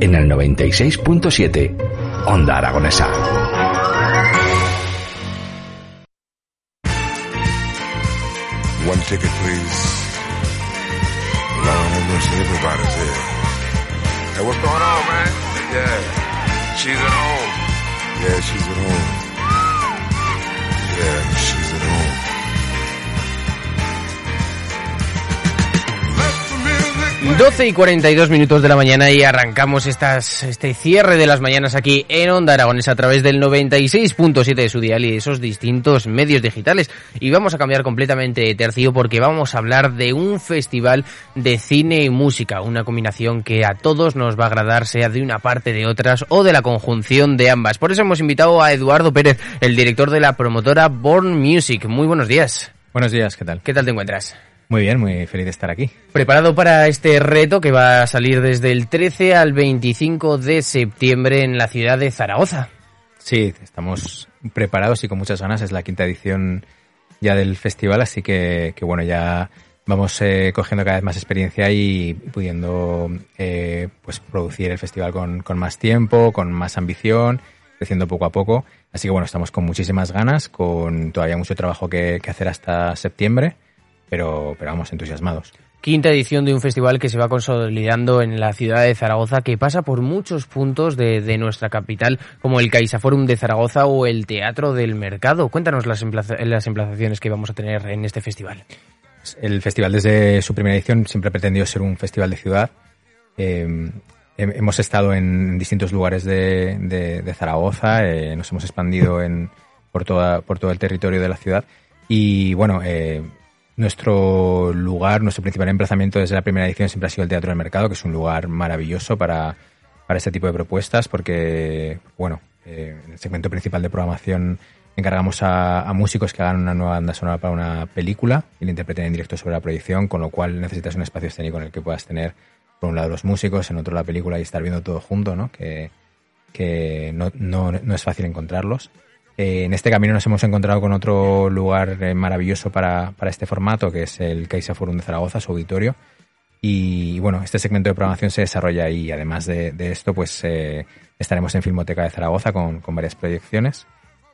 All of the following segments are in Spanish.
En el 96.7, Onda Aragonesa. One ticket, please. Lord have everybody's here. Hey, what's going on, man? Yeah, she's at home. Yeah, she's at home. Yeah, she's at home. 12 y 42 minutos de la mañana y arrancamos estas, este cierre de las mañanas aquí en Onda Aragones a través del 96.7 de su dial y esos distintos medios digitales. Y vamos a cambiar completamente de tercio porque vamos a hablar de un festival de cine y música, una combinación que a todos nos va a agradar, sea de una parte, de otras o de la conjunción de ambas. Por eso hemos invitado a Eduardo Pérez, el director de la promotora Born Music. Muy buenos días. Buenos días, ¿qué tal? ¿Qué tal te encuentras? Muy bien, muy feliz de estar aquí. Preparado para este reto que va a salir desde el 13 al 25 de septiembre en la ciudad de Zaragoza. Sí, estamos preparados y con muchas ganas. Es la quinta edición ya del festival, así que, que bueno, ya vamos eh, cogiendo cada vez más experiencia y pudiendo eh, pues producir el festival con, con más tiempo, con más ambición, creciendo poco a poco. Así que bueno, estamos con muchísimas ganas, con todavía mucho trabajo que, que hacer hasta septiembre pero, pero vamos entusiasmados. Quinta edición de un festival que se va consolidando en la ciudad de Zaragoza, que pasa por muchos puntos de, de nuestra capital, como el CaixaForum de Zaragoza o el Teatro del Mercado. Cuéntanos las, emplaza las emplazaciones que vamos a tener en este festival. El festival desde su primera edición siempre ha pretendido ser un festival de ciudad. Eh, hemos estado en distintos lugares de, de, de Zaragoza, eh, nos hemos expandido en, por, toda, por todo el territorio de la ciudad y bueno, eh, nuestro lugar, nuestro principal emplazamiento desde la primera edición siempre ha sido el Teatro del Mercado, que es un lugar maravilloso para, para este tipo de propuestas, porque, bueno, eh, en el segmento principal de programación encargamos a, músicos que hagan una nueva banda sonora para una película y la interpreten en directo sobre la proyección, con lo cual necesitas un espacio escénico en el que puedas tener, por un lado, los músicos, en otro la película y estar viendo todo junto, ¿no? Que, que no, no, no es fácil encontrarlos. Eh, en este camino nos hemos encontrado con otro lugar eh, maravilloso para, para, este formato, que es el CaixaForum de Zaragoza, su auditorio. Y, bueno, este segmento de programación se desarrolla ahí. Además de, esto, pues eh, estaremos en Filmoteca de Zaragoza con, con varias proyecciones.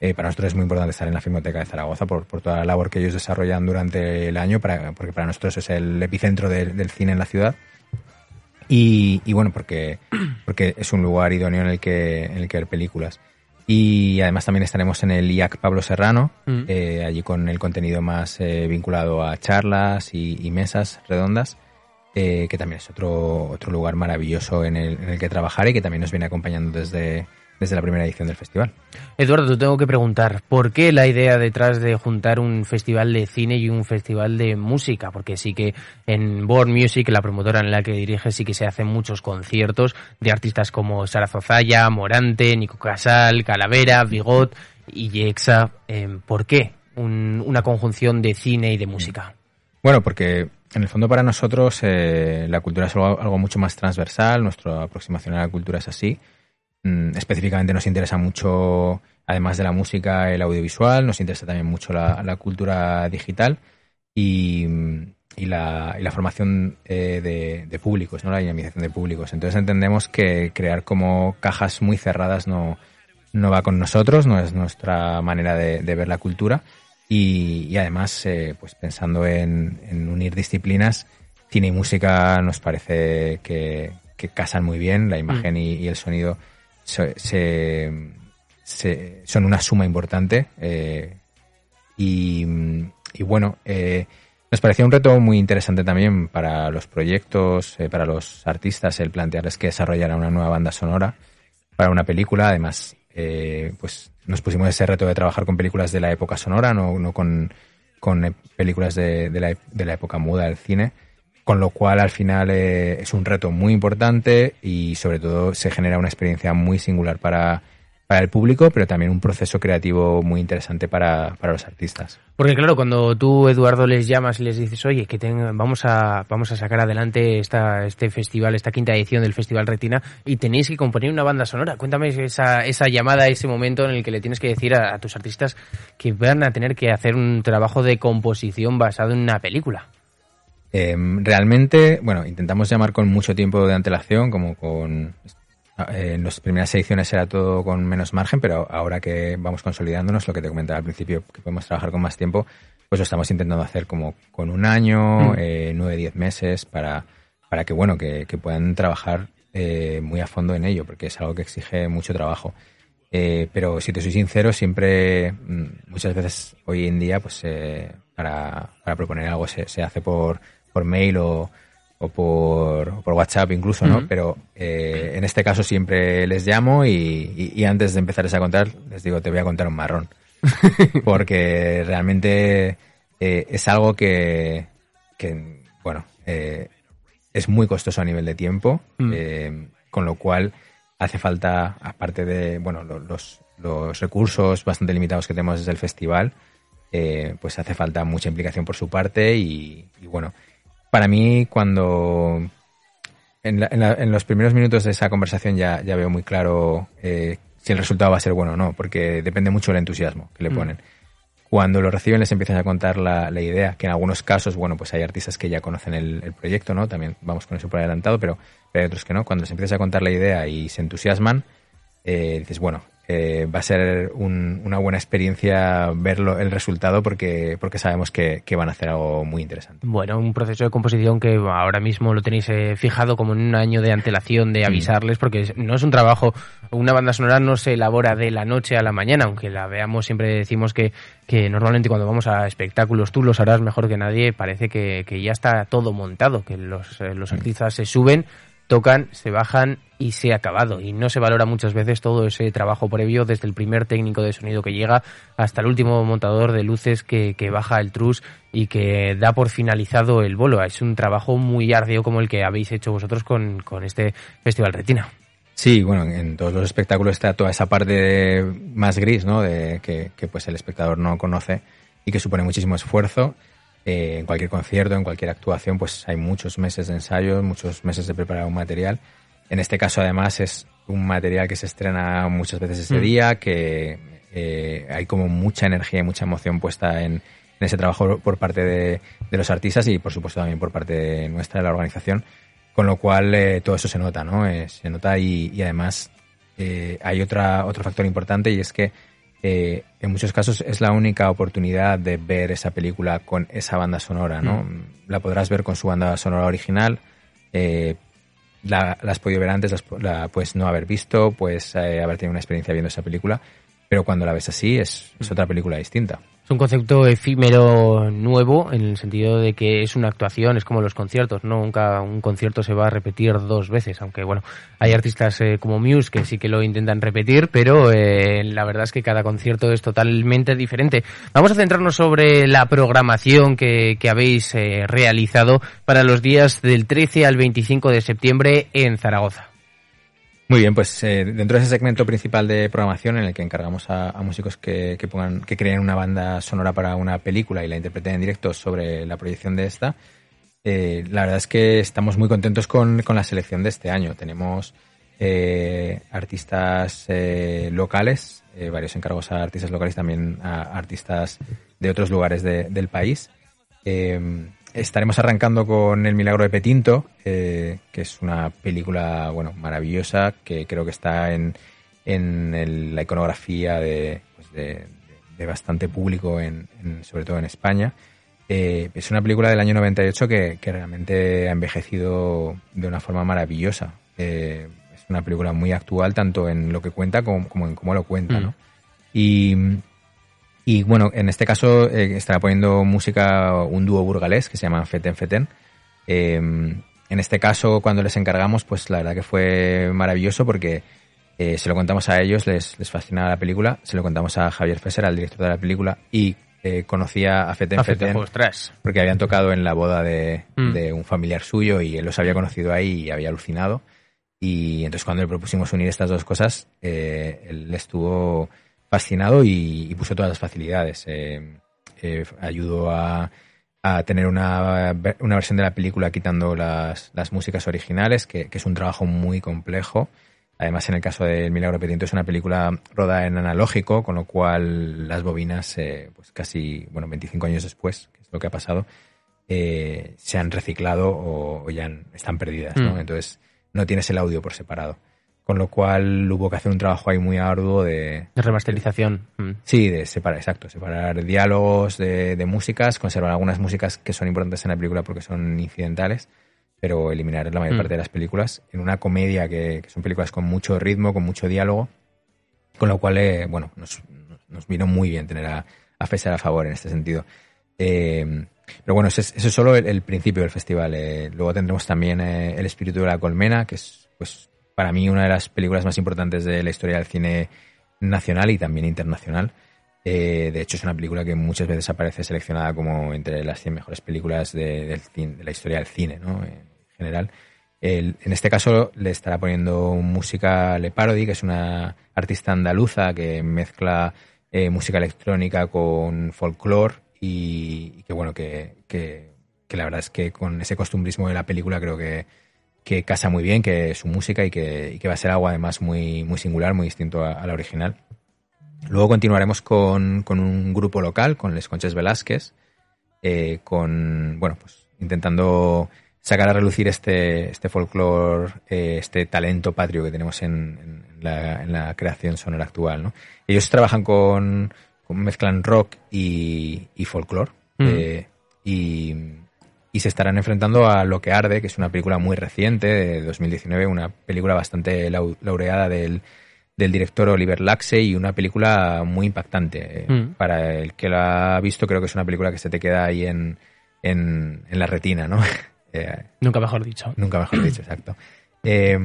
Eh, para nosotros es muy importante estar en la Filmoteca de Zaragoza por, por toda la labor que ellos desarrollan durante el año, porque para nosotros es el epicentro de, del cine en la ciudad. Y, y, bueno, porque, porque es un lugar idóneo en el que, en el que ver películas. Y además también estaremos en el IAC Pablo Serrano, mm. eh, allí con el contenido más eh, vinculado a charlas y, y mesas redondas, eh, que también es otro, otro lugar maravilloso en el, en el, que trabajar y que también nos viene acompañando desde, desde la primera edición del festival. Eduardo, te tengo que preguntar, ¿por qué la idea detrás de juntar un festival de cine y un festival de música? Porque sí que en Born Music, la promotora en la que dirige, sí que se hacen muchos conciertos de artistas como Sara Zozaya, Morante, Nico Casal, Calavera, Bigot y Yexa. Eh, ¿Por qué un, una conjunción de cine y de música? Bueno, porque en el fondo para nosotros eh, la cultura es algo, algo mucho más transversal, nuestra aproximación a la cultura es así específicamente nos interesa mucho, además de la música, el audiovisual, nos interesa también mucho la, la cultura digital y, y, la, y la, formación eh, de, de, públicos, ¿no? la dinamización de públicos. Entonces entendemos que crear como cajas muy cerradas no, no va con nosotros, no es nuestra manera de, de ver la cultura y, y además, eh, pues pensando en, en, unir disciplinas, cine y música nos parece que, que casan muy bien, la imagen mm. y, y el sonido se, se, son una suma importante eh, y, y, bueno, eh, nos parecía un reto muy interesante también para los proyectos, eh, para los artistas, el plantearles que desarrollaran una nueva banda sonora para una película. Además, eh, pues nos pusimos ese reto de trabajar con películas de la época sonora, no, no con, con películas de, la, de la época muda del cine. Con lo cual al final eh, es un reto muy importante y sobre todo se genera una experiencia muy singular para, para el público, pero también un proceso creativo muy interesante para, para los artistas. Porque claro, cuando tú, Eduardo, les llamas y les dices, oye, que vamos, a, vamos a sacar adelante esta, este festival, esta quinta edición del Festival Retina, y tenéis que componer una banda sonora. Cuéntame esa, esa llamada, ese momento en el que le tienes que decir a, tus artistas que van a tener que hacer un trabajo de composición basado en una película. Em, realmente, bueno, intentamos llamar con mucho tiempo de antelación, como con Ah, en las primeras ediciones era todo con menos margen, pero ahora que vamos consolidándonos, lo que te comentaba al principio, que podemos trabajar con más tiempo, pues lo estamos intentando hacer como con un año, mm. eh, nueve, diez meses, para, para que, bueno, que, puedan trabajar eh, muy a fondo en ello, porque es algo que exige mucho trabajo. Eh, pero si te soy sincero, siempre, mm, muchas veces hoy en día, pues para, para proponer algo se, se hace por, por mail o, o por, por WhatsApp incluso, ¿no? Pero eh, en este caso siempre les llamo y, antes de empezarles a contar, les digo, te voy a contar un marrón. Porque realmente eh, es algo que, que bueno, eh, es muy costoso a nivel de tiempo, mm. con lo cual hace falta, aparte de, bueno, los, los recursos bastante limitados que tenemos desde el festival, pues hace falta mucha implicación por su parte y, y bueno, para mí, cuando en, los primeros minutos de esa conversación ya, ya veo muy claro eh, si el resultado va a ser bueno o no, porque depende mucho del entusiasmo que le mm. ponen. Cuando lo reciben les empiezan a contar la, idea, que en algunos casos, bueno, pues hay artistas que ya conocen el, proyecto, ¿no? También vamos con eso por adelantado, pero, pero hay otros que no. Cuando les empiezas a contar la idea y se entusiasman, eh, dices, bueno, eh, va a ser una buena experiencia verlo el resultado porque, porque sabemos que, van a hacer algo muy interesante. Bueno, un proceso de composición que ahora mismo lo tenéis eh, fijado como en un año de antelación de avisarles, porque no es un trabajo, una banda sonora no se elabora de la noche a la mañana, aunque la veamos, siempre decimos que, que normalmente cuando vamos a espectáculos, tú lo sabrás mejor que nadie, parece que, que ya está todo montado, que los, eh, los artistas se suben tocan, se bajan y se ha acabado. Y no se valora muchas veces todo ese trabajo previo, desde el primer técnico de sonido que llega hasta el último montador de luces que, baja el trus y que da por finalizado el bolo. Es un trabajo muy arduo como el que habéis hecho vosotros con, con este Festival Retina. Sí, bueno, en todos los espectáculos está toda esa parte más gris, ¿no? De que, que pues el espectador no conoce y que supone muchísimo esfuerzo eh, en cualquier concierto, en cualquier actuación, pues hay muchos meses de ensayo, muchos meses de preparar un material. En este caso, además, es un material que se estrena muchas veces ese mm. día, que eh, hay como mucha energía y mucha emoción puesta en, ese trabajo por parte de, los artistas y, por supuesto, también por parte nuestra, de la organización. Con lo cual, eh, todo eso se nota, ¿no? se nota y, y además hay otra, otro factor importante y es que eh, en muchos casos es la única oportunidad de ver esa película con esa banda sonora, ¿no? Mm. La podrás ver con su banda sonora original, eh, la, has podido ver antes, la puedes no haber visto, puedes eh, haber tenido una experiencia viendo esa película, pero cuando la ves así es otra película distinta. Es un concepto efímero nuevo en el sentido de que es una actuación, es como los conciertos, ¿no? Nunca un concierto se va a repetir dos veces, aunque bueno, hay artistas eh, como Muse que sí que lo intentan repetir, pero eh, la verdad es que cada concierto es totalmente diferente. Vamos a centrarnos sobre la programación que, habéis eh, realizado para los días del 13 al 25 de septiembre en Zaragoza. Muy bien, pues eh, dentro de ese segmento principal de programación en el que encargamos a, músicos que, pongan, que creen una banda sonora para una película y la interpreten en directo sobre la proyección de esta, eh, la verdad es que estamos muy contentos con, la selección de este año. Tenemos eh, artistas locales, varios encargos a artistas locales, también a artistas de otros lugares del país estaremos arrancando con El Milagro de Petinto, que es una película bueno maravillosa que creo que está en, en la iconografía de, pues de, bastante público, en, sobre todo en España. Eh, es una película del año 98 que, que realmente ha envejecido de una forma maravillosa. Eh, es una película muy actual, tanto en lo que cuenta como, en cómo lo cuenta. ¿no? Mm. Y y bueno, en este caso eh, estará poniendo música un dúo burgalés que se llama Feten Feten. Em, en este caso, cuando les encargamos, pues la verdad que fue maravilloso porque eh, se lo contamos a ellos, les, les fascina la película, se lo contamos a Javier Fesser, al director de la película, y eh, conocía a Feten Afecta, Feten ostras. porque habían tocado en la boda de, Mm. de un familiar suyo y él los había conocido ahí y había alucinado. Y entonces cuando le propusimos unir estas dos cosas, eh, él estuvo fascinado y, y puso todas las facilidades. Eh, eh, ayudó a, a tener una, una versión de la película quitando las, las músicas originales, que, que es un trabajo muy complejo. Además, en el caso de El Milagro Petiento es una película rodada en analógico, con lo cual las bobinas, eh, pues casi, bueno, 25 años después, que es lo que ha pasado, eh, se han reciclado o, o ya han- están perdidas, ¿no? Mm. Entonces, no tienes el audio por separado. Con lo cual hubo que hacer un trabajo ahí muy arduo de, De remasterización. Mm. Sí, de separar, exacto, separar diálogos de, de músicas, conservar algunas músicas que son importantes en la película porque son incidentales, pero eliminar la mayor Mm. parte de las películas en una comedia que, que son películas con mucho ritmo, con mucho diálogo, con lo cual, eh, bueno, nos, nos vino muy bien tener a, a a favor en este sentido. Eh, pero bueno, ese es, solo el, el principio del festival. eh. luego tendremos también eh, El espíritu de la colmena, que es, pues, para mí una de las películas más importantes de la historia del cine nacional y también internacional. Eh, de hecho, es una película que muchas veces aparece seleccionada como entre las 100 mejores películas de, del cine- de la historia del cine, ¿no? En general. El- en este caso le estará poniendo música Le Parody, que es una artista andaluza que mezcla eh, música electrónica con folclore y, y que bueno, que, que- que la verdad es que con ese costumbrismo de la película creo que, que casa muy bien, que su música y que, y que va a ser algo además muy, muy singular, muy distinto a, a la original. Luego continuaremos con, con un grupo local, con Les Conches Velázquez, eh, con, bueno, pues intentando sacar a relucir este, este folclore, eh, este talento patrio que tenemos en, en la, en la creación sonora actual, ¿no? Ellos trabajan con, con mezclan rock y, y folclore, Mm. eh, y, y se estarán enfrentando a Lo que arde, que es una película muy reciente, de 2019, una película bastante lau- laureada del, del director Oliver Laxe y una película muy impactante. Eh, Mm. Para el que la ha visto, creo que es una película que se te queda ahí en, en, en la retina, ¿no? Eh, Nunca mejor dicho. Nunca mejor dicho, exacto. Eh,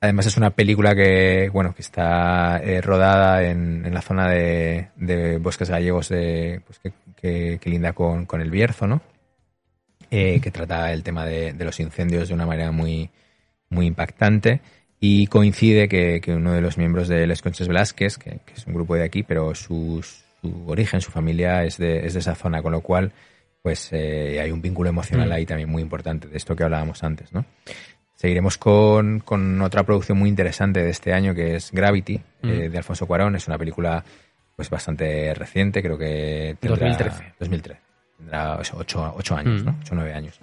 además es una película que, bueno, que está eh, rodada en, en la zona de, de bosques gallegos de, pues que, que- que linda con, con el Bierzo, ¿no? Eh, que trata el tema de, de los incendios de una manera muy, muy impactante y coincide que, que uno de los miembros de Les Conches Velázquez, que, que es un grupo de aquí, pero su, su origen, su familia es de, es de esa zona, con lo cual pues eh, hay un vínculo emocional Mm. ahí también muy importante, de esto que hablábamos antes, ¿no? Seguiremos con, con otra producción muy interesante de este año que es Gravity, Mm. eh, de Alfonso Cuarón. Es una película pues bastante reciente, creo que tendrá... 2013. 2013. Tendrá eso, ocho, ocho años, Mm. ¿no? Ocho o nueve años.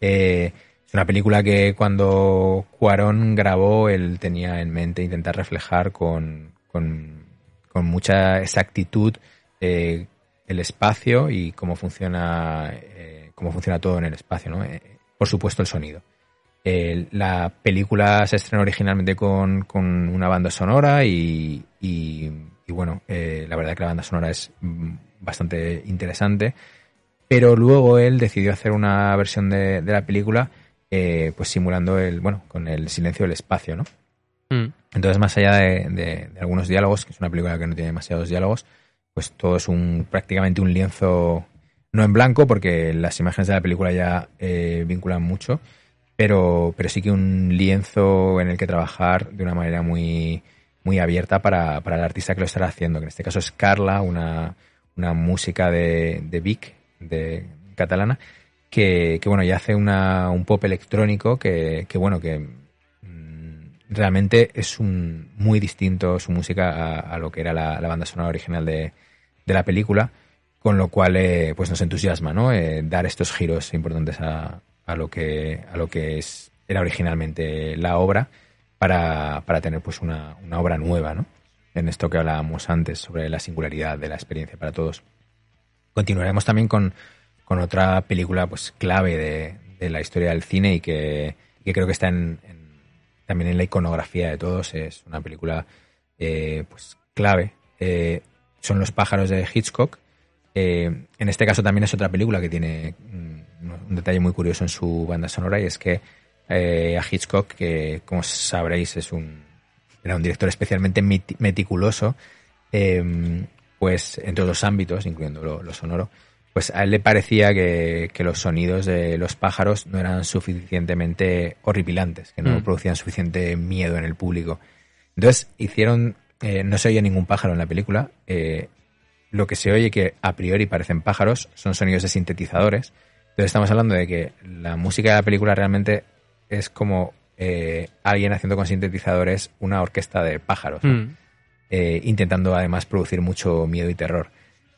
Eh, es una película que cuando Cuarón grabó, él tenía en mente intentar reflejar con, con, con mucha exactitud eh, el espacio y cómo funciona, eh, cómo funciona todo en el espacio, ¿no? Por supuesto, el sonido. Eh, la película se estrenó originalmente con, con una banda sonora y, y- y bueno, eh, la verdad que la banda sonora es mm, bastante interesante, pero luego él decidió hacer una versión de, de la película eh, pues simulando el, bueno, con el silencio del espacio, ¿no? Mm. Entonces, más allá de, de- de algunos diálogos, que es una película que no tiene demasiados diálogos, pues todo es un prácticamente un lienzo, no en blanco, porque las imágenes de la película ya eh, vinculan mucho, pero, pero sí que un lienzo en el que trabajar de una manera muy, muy abierta para, para el artista que lo estará haciendo, que en este caso es Carla, una, una música de, de Vic, de catalana, que, bueno, ya hace una, un pop electrónico que, bueno, que mm, realmente es un muy distinto su música a, lo que era la, banda sonora original de, de la película, con lo cual eh, pues nos entusiasma, ¿no? Eh, dar estos giros importantes a, a lo que a lo que es era originalmente la obra para, para tener pues una, una obra nueva, ¿no? En esto que hablábamos antes sobre la singularidad de la experiencia para todos. Continuaremos también con, con otra película pues clave de, de la historia del cine y que, que creo que está en, también en la iconografía de todos. Es una película eh, pues clave. Eh, son Los pájaros de Hitchcock. Eh, en este caso también es otra película que tiene mm, un detalle muy curioso en su banda sonora y es que eh, a Hitchcock, que como sabréis es un era un director especialmente meti- meticuloso, eh, pues en todos los ámbitos, incluyendo lo, lo sonoro, pues a él le parecía que, que, los sonidos de los pájaros no eran suficientemente horripilantes, que no Mm. producían suficiente miedo en el público. Entonces hicieron, eh, no se oye ningún pájaro en la película, eh, lo que se oye que a priori parecen pájaros son sonidos de sintetizadores. Entonces estamos hablando de que la música de la película realmente es como eh, alguien haciendo con sintetizadores una orquesta de pájaros, ¿no? Eh, intentando además producir mucho miedo y terror.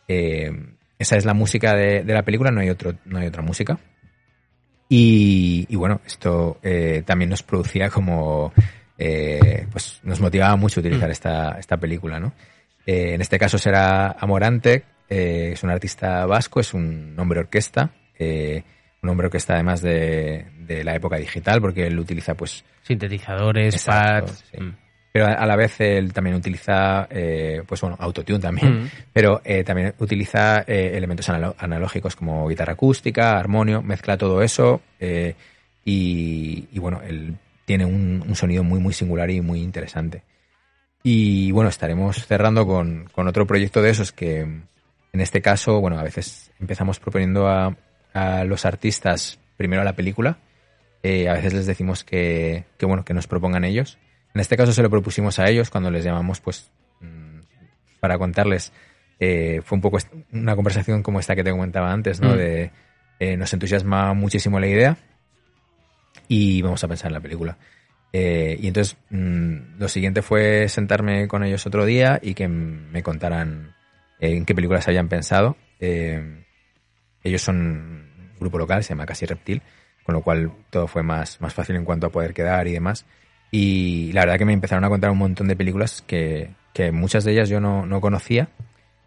Eh, esa es la música de, de la película, no hay, otro, no hay otra música. Y, y bueno, esto eh, también nos producía como, eh, pues nos motivaba mucho utilizar Mm. esta, esta película, ¿no? En este caso será Amorante, es un artista vasco, es un hombre orquesta, eh, un hombre orquesta además de, de la época digital, porque él utiliza pues Sintetizadores, Exacto, pads. sí. mm. Pero a, la vez él también utiliza, eh, pues bueno, autotune también, Mm. pero eh, también utiliza eh, elementos analógicos como guitarra acústica, armonio, mezcla todo eso eh, y, y bueno, él tiene un, un sonido muy, muy singular y muy interesante. Y bueno, estaremos cerrando con, con otro proyecto de esos que en este caso, bueno, a veces empezamos proponiendo a, a los artistas primero a la película, a veces les decimos que, que bueno, que nos propongan ellos. En este caso se lo propusimos a ellos cuando les llamamos, pues, mm, para contarles. eh, fue un poco una conversación como esta que te comentaba antes, ¿no? Mm. De eh, nos entusiasma muchísimo la idea y vamos a pensar en la película. Eh, y entonces mm, lo siguiente fue sentarme con ellos otro día y que me contaran eh, en qué películas habían pensado. Ellos son un grupo local, se llama Casi Reptil, con lo cual todo fue más, más fácil en cuanto a poder quedar y demás. Y la verdad que me empezaron a contar un montón de películas que, que muchas de ellas yo no, no conocía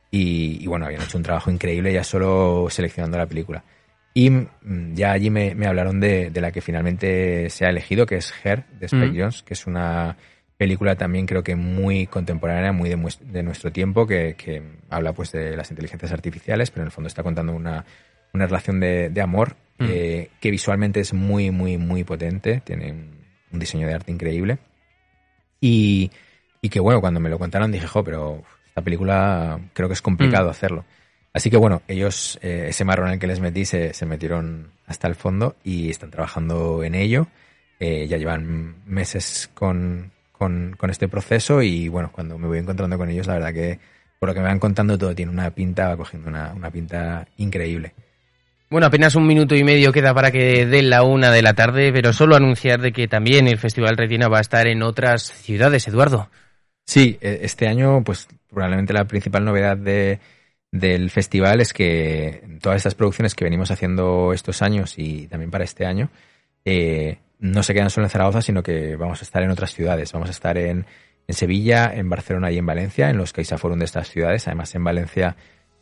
y, y bueno, habían hecho un trabajo increíble ya solo seleccionando la película. Y mm, ya allí me, me hablaron de, de la que finalmente se ha elegido, que es Her, de Spike Mm. Jones, que es una película también creo que muy contemporánea, muy de, de nuestro tiempo, que, que habla pues de las inteligencias artificiales, pero en el fondo está contando una, una relación de, de amor Mm. eh, que visualmente es muy, muy, muy potente, tiene un, diseño de arte increíble. Y, y que bueno, cuando me lo contaron dije, jo, pero esta película creo que es complicado Mm. hacerlo. Así que bueno, ellos, eh, ese marrón en el que les metí, se, se metieron hasta el fondo y están trabajando en ello. Eh, ya llevan meses con, con, con este proceso y bueno, cuando me voy encontrando con ellos, la verdad que por lo que me van contando todo tiene una pinta, va cogiendo una, una pinta increíble. Bueno, apenas un minuto y medio queda para que dé la una de la tarde, pero solo anunciar de que también el Festival Retina va a estar en otras ciudades, Eduardo. Sí, eh, este año, pues probablemente la principal novedad de, del festival es que todas estas producciones que venimos haciendo estos años y también para este año, eh, no se quedan solo en Zaragoza, sino que vamos a estar en otras ciudades. Vamos a estar en, en Sevilla, en Barcelona y en Valencia, en los CaixaForum de estas ciudades. Además, en Valencia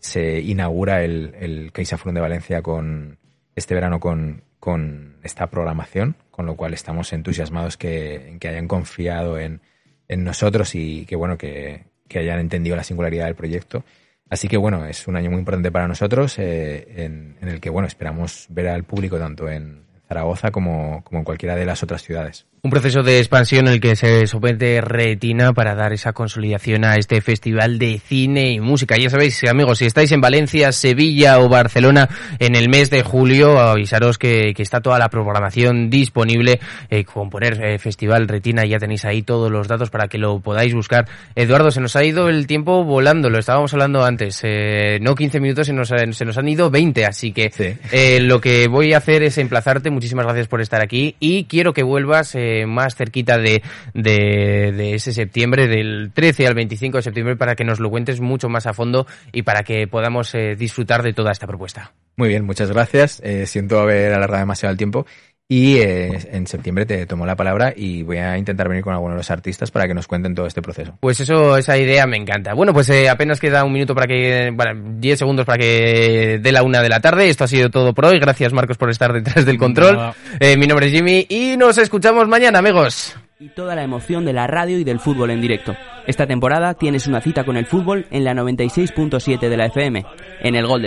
se inaugura el, el CaixaForum de Valencia con este verano con, con esta programación, con lo cual estamos entusiasmados que, que hayan confiado en, en nosotros y que bueno que, que hayan entendido la singularidad del proyecto. Así que bueno, es un año muy importante para nosotros eh, en, en el que bueno esperamos ver al público tanto en Zaragoza como, como en cualquiera de las otras ciudades. Un proceso de expansión en el que se somete Retina para dar esa consolidación a este festival de cine y música. Ya sabéis, amigos, si estáis en Valencia, Sevilla o Barcelona en el mes de julio, avisaros que, que está toda la programación disponible eh, con poner eh, Festival Retina. Ya tenéis ahí todos los datos para que lo podáis buscar. Eduardo, se nos ha ido el tiempo volando, lo estábamos hablando antes. Eh, no 15 minutos, se nos, se nos han ido 20, así que Sí. eh, lo que voy a hacer es emplazarte. Muchísimas gracias por estar aquí y quiero que vuelvas eh, más cerquita de, de, ese septiembre, del 13 al 25 de septiembre, para que nos lo cuentes mucho más a fondo y para que podamos eh, disfrutar de toda esta propuesta. Muy bien, muchas gracias. Eh, siento haber alargado demasiado el tiempo. Y eh, en septiembre te tomo la palabra y voy a intentar venir con algunos de los artistas para que nos cuenten todo este proceso. Pues eso, esa idea me encanta. Bueno, pues eh, apenas queda un minuto para que, bueno, 10 segundos para que dé la una de la tarde. Esto ha sido todo por hoy. Gracias Marcos por estar detrás del control. Eh, mi nombre es Jimmy y nos escuchamos mañana, amigos. y toda la emoción de la radio y del fútbol en directo. Esta temporada tienes una cita con el fútbol en la 96.7 de la FM, en el Gol